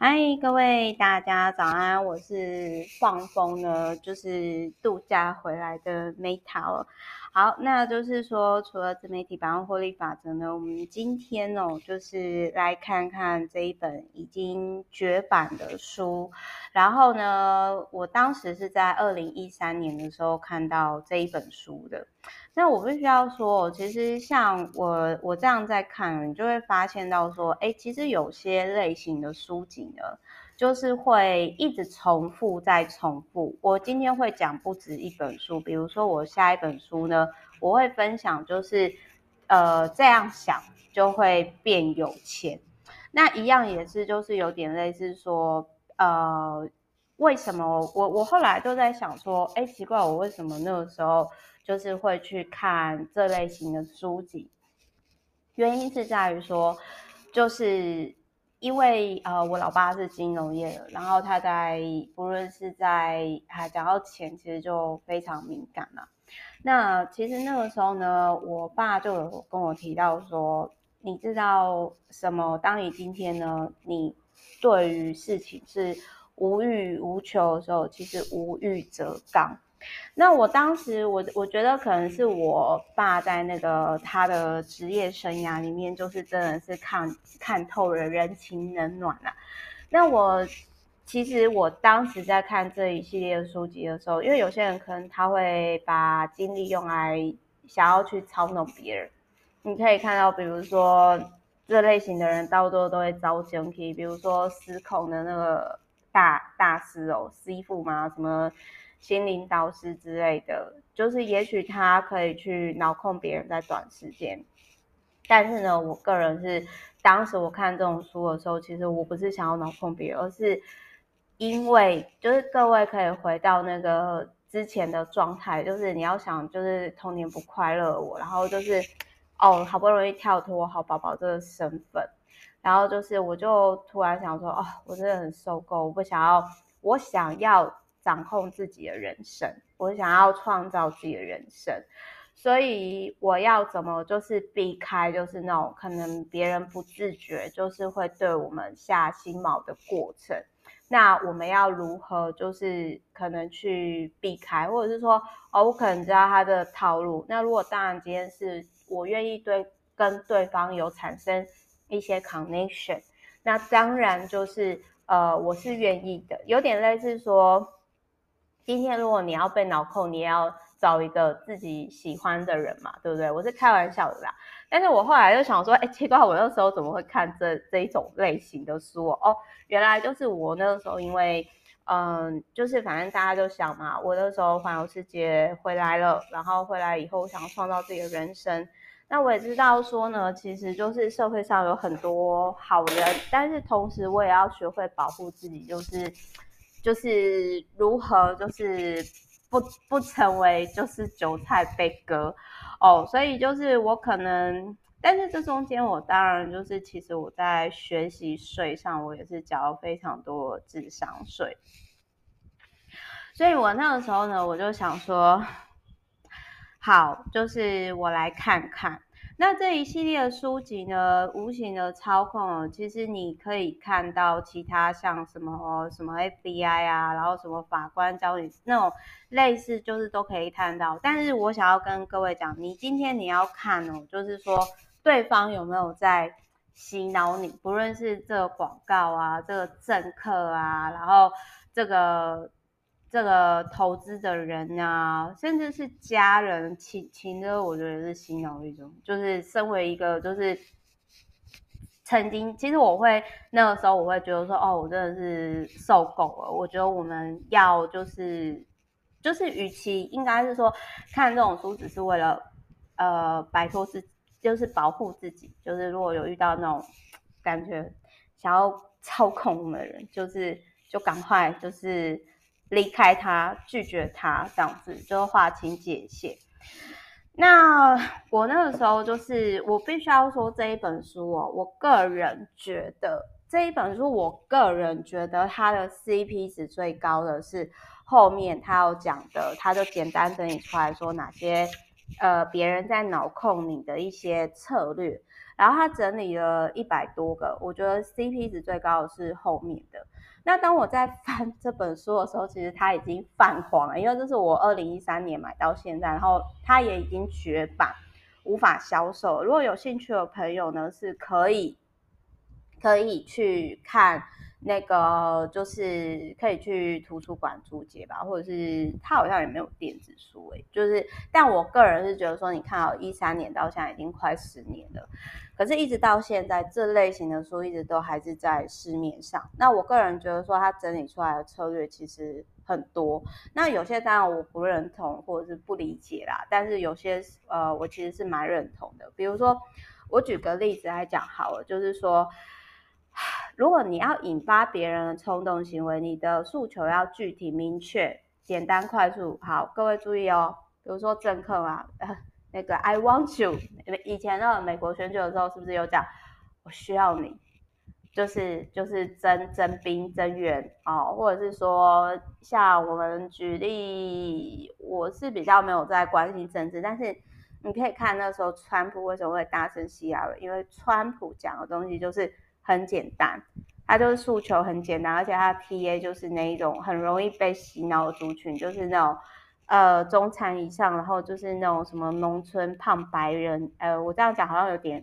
嗨，各位大家早安，我是放风呢，就是度假回来的 Meta。好，那就是说，除了自媒体百万获利法则呢，我们今天哦，就是来看看这一本已经绝版的书。然后呢，我当时是在二零一三年的时候看到这一本书的。那我必须要说，其实像我我这样在看，你就会发现到说，哎，其实有些类型的书籍呢，就是会一直重复再重复。我今天会讲不止一本书，比如说我下一本书呢，我会分享就是，呃，这样想就会变有钱。那一样也是，就是有点类似说，呃，为什么我我后来都在想说，哎，奇怪，我为什么那个时候。就是会去看这类型的书籍，原因是在于说，就是因为呃，我老爸是金融业的，然后他在不论是在还讲到钱，其实就非常敏感嘛。那其实那个时候呢，我爸就有跟我提到说，你知道什么？当你今天呢，你对于事情是无欲无求的时候，其实无欲则刚。那我当时，我我觉得可能是我爸在那个他的职业生涯里面，就是真的是看看透了人情冷暖啊。那我其实我当时在看这一系列的书籍的时候，因为有些人可能他会把精力用来想要去操弄别人，你可以看到，比如说这类型的人，到多都会遭奸，比如说失控的那个大大师哦，师傅嘛，什么。心灵导师之类的，就是也许他可以去脑控别人在短时间，但是呢，我个人是当时我看这种书的时候，其实我不是想要脑控别人，而是因为就是各位可以回到那个之前的状态，就是你要想就是童年不快乐我，然后就是哦好不容易跳脱好宝宝这个身份，然后就是我就突然想说哦，我真的很受够，我不想要，我想要。掌控自己的人生，我想要创造自己的人生，所以我要怎么就是避开，就是那种可能别人不自觉，就是会对我们下心锚的过程。那我们要如何就是可能去避开，或者是说，哦，我可能知道他的套路。那如果当然今天是我愿意对跟对方有产生一些 connection，那当然就是呃，我是愿意的，有点类似说。今天如果你要被脑控，你也要找一个自己喜欢的人嘛，对不对？我是开玩笑的啦。但是我后来就想说，哎，奇怪，我那时候怎么会看这这一种类型的书哦？原来就是我那个时候，因为嗯，就是反正大家就想嘛，我那时候环游世界回来了，然后回来以后想要创造自己的人生。那我也知道说呢，其实就是社会上有很多好人，但是同时我也要学会保护自己，就是。就是如何，就是不不成为就是韭菜被割哦，所以就是我可能，但是这中间我当然就是其实我在学习税上，我也是缴了非常多智商税，所以我那个时候呢，我就想说，好，就是我来看看。那这一系列的书籍呢，无形的操控哦，其实你可以看到其他像什么什么 FBI 啊，然后什么法官教你那种类似，就是都可以看到。但是我想要跟各位讲，你今天你要看哦，就是说对方有没有在洗脑你，不论是这个广告啊，这个政客啊，然后这个。这个投资的人啊，甚至是家人、亲亲的，我觉得是洗脑一种。就是身为一个，就是曾经，其实我会那个时候，我会觉得说，哦，我真的是受够了。我觉得我们要就是就是，与其应该是说看这种书，只是为了呃摆脱自，就是保护自己。就是如果有遇到那种感觉想要操控我们的人，就是就赶快就是。离开他，拒绝他，这样子就划清界限。那我那个时候就是，我必须要说这一本书哦，我个人觉得这一本书，我个人觉得它的 CP 值最高的是后面他有讲的，他就简单整理出来说哪些呃别人在脑控你的一些策略。然后他整理了一百多个，我觉得 CP 值最高的是后面的。那当我在翻这本书的时候，其实它已经泛黄了，因为这是我二零一三年买到现在，然后它也已经绝版，无法销售。如果有兴趣的朋友呢，是可以可以去看。那个就是可以去图书馆租借吧，或者是他好像也没有电子书诶，就是，但我个人是觉得说，你看哦一三年到现在已经快十年了，可是一直到现在，这类型的书一直都还是在市面上。那我个人觉得说，他整理出来的策略其实很多，那有些当然我不认同或者是不理解啦，但是有些呃，我其实是蛮认同的。比如说，我举个例子来讲好了，就是说。如果你要引发别人的冲动行为，你的诉求要具体、明确、简单、快速。好，各位注意哦。比如说政客啊，呃，那个 I want you，以前的美国选举的时候是不是有讲我需要你？就是就是征征兵增援哦，或者是说像我们举例，我是比较没有在关心政治，但是你可以看那时候川普为什么会大声 CR，因为川普讲的东西就是。很简单，他就是诉求很简单，而且他 TA 就是那一种很容易被洗脑的族群，就是那种呃中产以上，然后就是那种什么农村胖白人，呃，我这样讲好像有点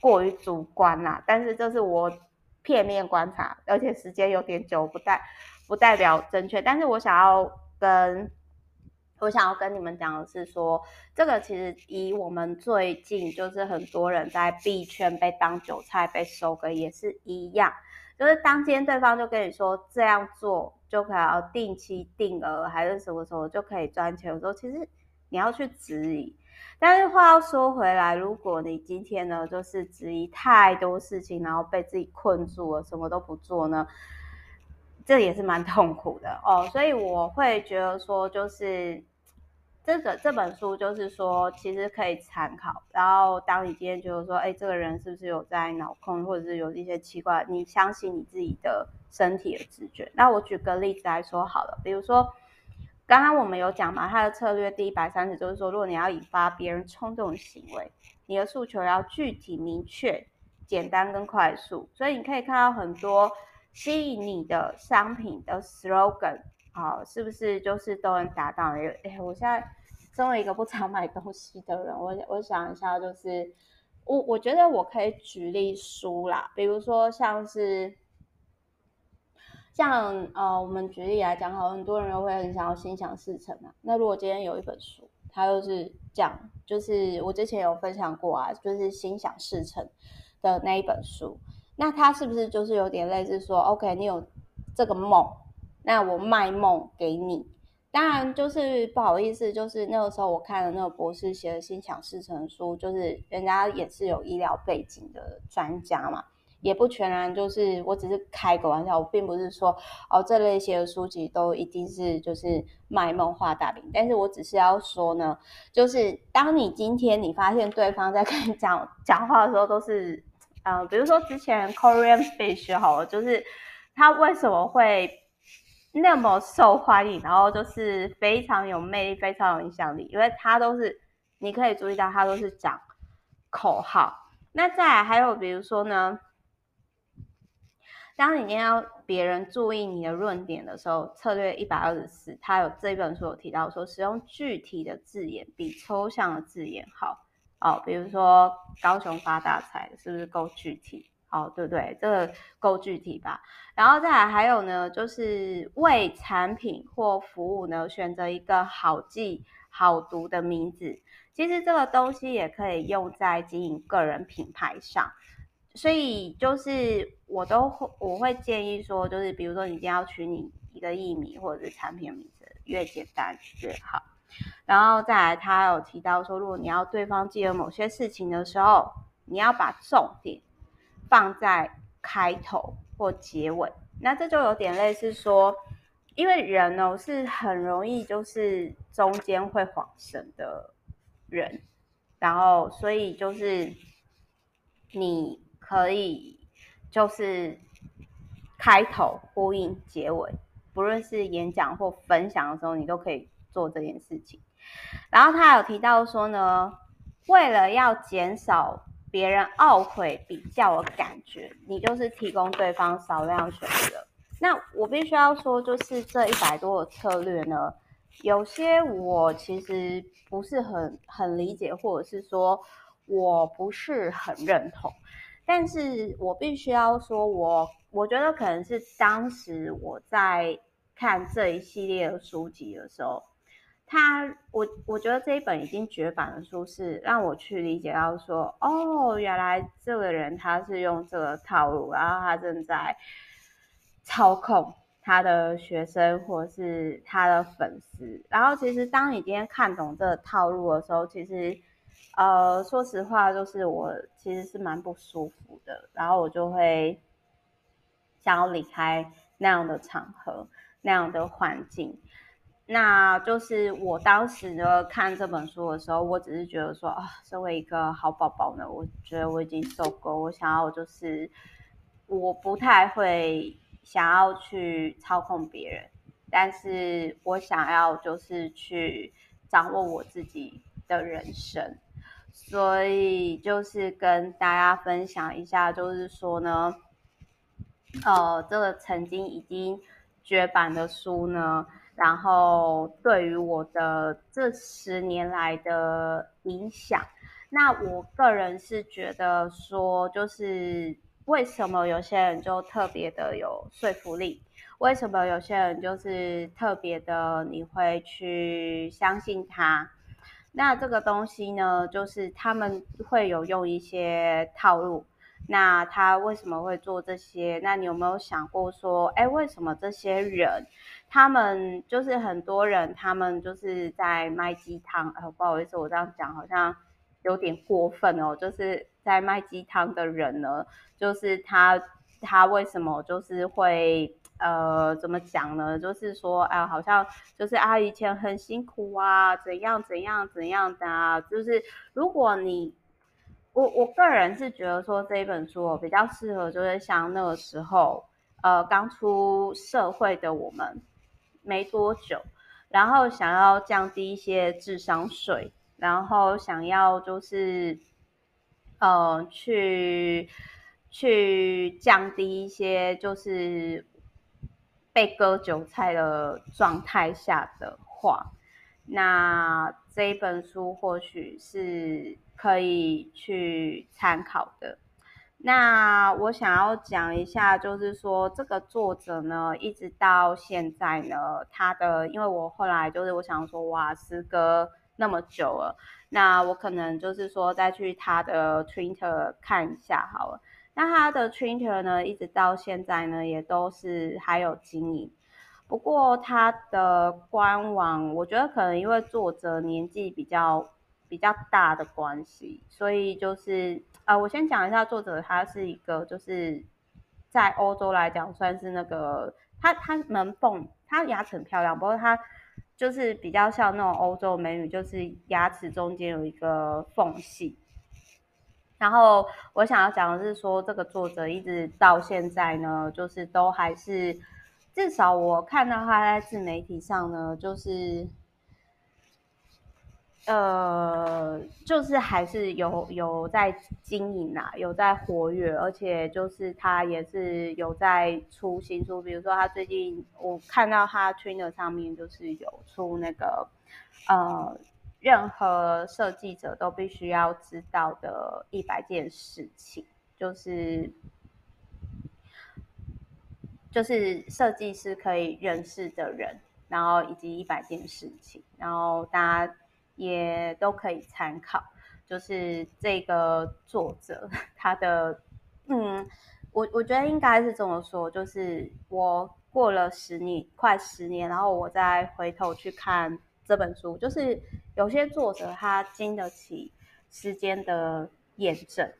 过于主观啦，但是这是我片面观察，而且时间有点久，不代不代表正确，但是我想要跟。我想要跟你们讲的是说，这个其实以我们最近就是很多人在币圈被当韭菜被收割也是一样，就是当今天对方就跟你说这样做就可以要定期定额还是什么什么就可以赚钱，有时候其实你要去质疑。但是话要说回来，如果你今天呢就是质疑太多事情，然后被自己困住了，什么都不做呢？这也是蛮痛苦的哦，所以我会觉得说，就是这个这本书，就是说其实可以参考。然后当你今天觉得说，哎，这个人是不是有在脑控，或者是有一些奇怪，你相信你自己的身体的直觉。那我举个例子来说好了，比如说刚刚我们有讲嘛，他的策略第一百三十就是说，如果你要引发别人冲动的行为，你的诉求要具体、明确、简单跟快速。所以你可以看到很多。吸引你的商品的 slogan，好、是不是就是都能达到？哎，我现在身为一个不常买东西的人，我我想一下，就是我我觉得我可以举例书啦，比如说像是像呃，我们举例来讲，好，很多人会很想要心想事成嘛。那如果今天有一本书，它就是讲，就是我之前有分享过啊，就是心想事成的那一本书。那他是不是就是有点类似说，OK，你有这个梦，那我卖梦给你。当然就是不好意思，就是那个时候我看了那个博士写的心想事成书，就是人家也是有医疗背景的专家嘛，也不全然就是我只是开个玩笑，我并不是说哦这类写的书籍都一定是就是卖梦画大饼，但是我只是要说呢，就是当你今天你发现对方在跟你讲讲话的时候都是。嗯、比如说之前 Korean Fish 好了，就是他为什么会那么受欢迎，然后就是非常有魅力、非常有影响力，因为他都是你可以注意到，他都是讲口号。那再还有比如说呢，当你今天要别人注意你的论点的时候，策略一百二十四，他有这本书有提到说，使用具体的字眼比抽象的字眼好。哦，比如说高雄发大财，是不是够具体？哦，对不对？这个够具体吧？然后再来还有呢，就是为产品或服务呢选择一个好记、好读的名字。其实这个东西也可以用在经营个人品牌上。所以就是我都会我会建议说，就是比如说你一定要取你一个艺名或者是产品名字，越简单越好。然后再来，他有提到说，如果你要对方记得某些事情的时候，你要把重点放在开头或结尾。那这就有点类似说，因为人哦是很容易就是中间会恍神的人，然后所以就是你可以就是开头呼应结尾，不论是演讲或分享的时候，你都可以。做这件事情，然后他有提到说呢，为了要减少别人懊悔比较的感觉，你就是提供对方少量选择。那我必须要说，就是这一百多个策略呢，有些我其实不是很很理解，或者是说我不是很认同。但是我必须要说，我我觉得可能是当时我在看这一系列的书籍的时候。他，我我觉得这一本已经绝版的书是让我去理解到说，哦，原来这个人他是用这个套路，然后他正在操控他的学生或是他的粉丝。然后其实当你今天看懂这个套路的时候，其实，呃，说实话，就是我其实是蛮不舒服的。然后我就会想要离开那样的场合，那样的环境。那就是我当时呢看这本书的时候，我只是觉得说啊，身为一个好宝宝呢，我觉得我已经受够，我想要就是我不太会想要去操控别人，但是我想要就是去掌握我自己的人生，所以就是跟大家分享一下，就是说呢，呃，这个曾经已经绝版的书呢。然后对于我的这十年来的影响，那我个人是觉得说，就是为什么有些人就特别的有说服力？为什么有些人就是特别的你会去相信他？那这个东西呢，就是他们会有用一些套路。那他为什么会做这些？那你有没有想过说，哎，为什么这些人？他们就是很多人，他们就是在卖鸡汤。呃，不好意思，我这样讲好像有点过分哦。就是在卖鸡汤的人呢，就是他，他为什么就是会呃，怎么讲呢？就是说，哎、好像就是啊，以前很辛苦啊，怎样怎样怎样的啊。就是如果你，我我个人是觉得说这一本书比较适合，就是像那个时候，呃，刚出社会的我们。没多久，然后想要降低一些智商税，然后想要就是，呃，去去降低一些就是被割韭菜的状态下的话，那这一本书或许是可以去参考的。那我想要讲一下，就是说这个作者呢，一直到现在呢，他的，因为我后来就是我想说，哇，时隔那么久了，那我可能就是说再去他的 Twitter 看一下好了。那他的 Twitter 呢，一直到现在呢，也都是还有经营。不过他的官网，我觉得可能因为作者年纪比较比较大的关系，所以就是。呃，我先讲一下作者，他是一个就是在欧洲来讲算是那个他他门缝，他牙齿很漂亮，不过他就是比较像那种欧洲美女，就是牙齿中间有一个缝隙。然后我想要讲的是说，这个作者一直到现在呢，就是都还是至少我看到他在自媒体上呢，就是。呃，就是还是有有在经营啊，有在活跃，而且就是他也是有在出新书，比如说他最近我看到他 Twitter 上面就是有出那个呃，任何设计者都必须要知道的一百件事情，就是就是设计师可以认识的人，然后以及一百件事情，然后大家。也都可以参考，就是这个作者他的，嗯，我我觉得应该是这么说，就是我过了十年，快十年，然后我再回头去看这本书，就是有些作者他经得起时间的验证，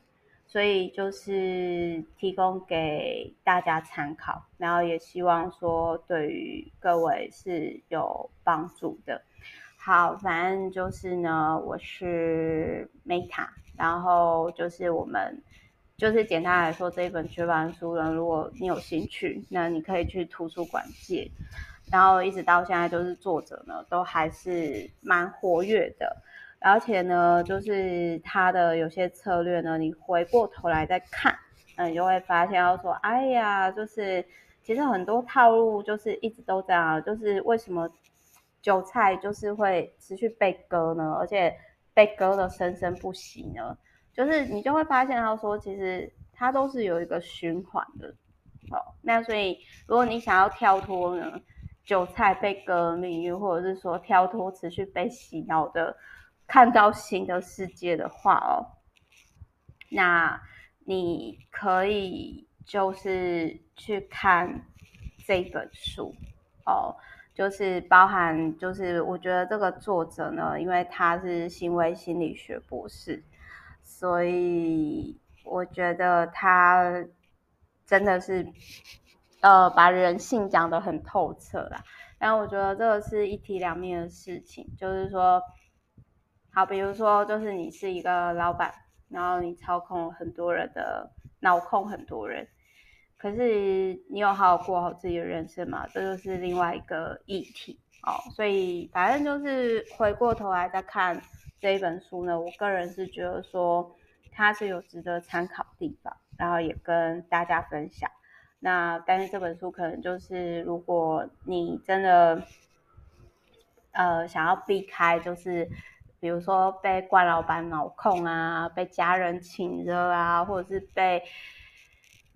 所以就是提供给大家参考，然后也希望说对于各位是有帮助的。好，反正就是呢，我是 Meta，然后就是我们就是简单来说，这一本绝版书呢，如果你有兴趣，那你可以去图书馆借，然后一直到现在，就是作者呢都还是蛮活跃的，而且呢，就是他的有些策略呢，你回过头来再看，嗯，你就会发现，要说，哎呀，就是其实很多套路就是一直都这样，就是为什么韭菜就是会持续被割呢？而且被割的生生不息呢？就是你就会发现，他说其实它都是有一个循环的，哦，那所以如果你想要跳脱呢，韭菜被割的命运，或者是说跳脱持续被洗脑的。看到新的世界的话哦，那你可以就是去看这本书哦，就是包含就是我觉得这个作者呢，因为他是行为心理学博士，所以我觉得他真的是呃把人性讲得很透彻啦。但我觉得这个是一体两面的事情，就是说。好，比如说，就是你是一个老板，然后你操控很多人的脑控很多人，可是你有好好过好自己的人生吗？这就是另外一个议题哦。所以反正就是回过头来再看这一本书呢，我个人是觉得说它是有值得参考的地方，然后也跟大家分享。那但是这本书可能就是如果你真的呃想要避开，就是。比如说被惯老板脑控啊，被家人请热啊，或者是被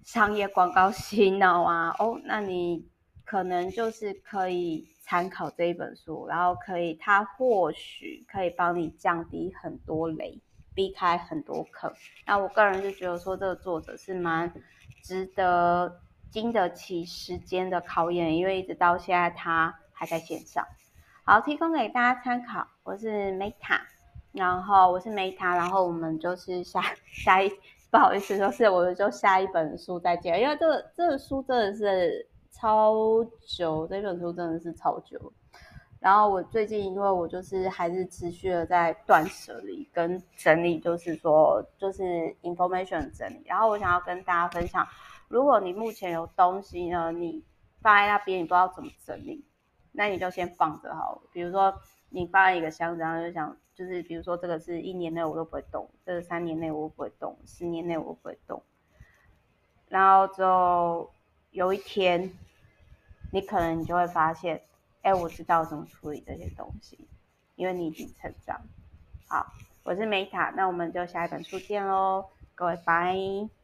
商业广告洗脑啊，哦，那你可能就是可以参考这一本书，然后可以，它或许可以帮你降低很多雷，避开很多坑。那我个人就觉得说，这个作者是蛮值得经得起时间的考验，因为一直到现在他还在线上。好，提供给大家参考。我是 Meta，然后我是 Meta，然后我们就是下 下一，不好意思，就是我就下一本书再见，因为这个这个书真的是超久，这本书真的是超久。然后我最近因为我就是还是持续的在断舍离跟整理，就是说就是 information 整理。然后我想要跟大家分享，如果你目前有东西呢，你放在那边，你不知道怎么整理。那你就先放着好了，比如说你放一个箱子，然后就想，就是比如说这个是一年内我都不会动，这个三年内我都不会动，十年内我都不会动。然后之后有一天，你可能你就会发现，哎，我知道怎么处理这些东西，因为你已经成长。好，我是 Meta，那我们就下一本书见喽，各位拜。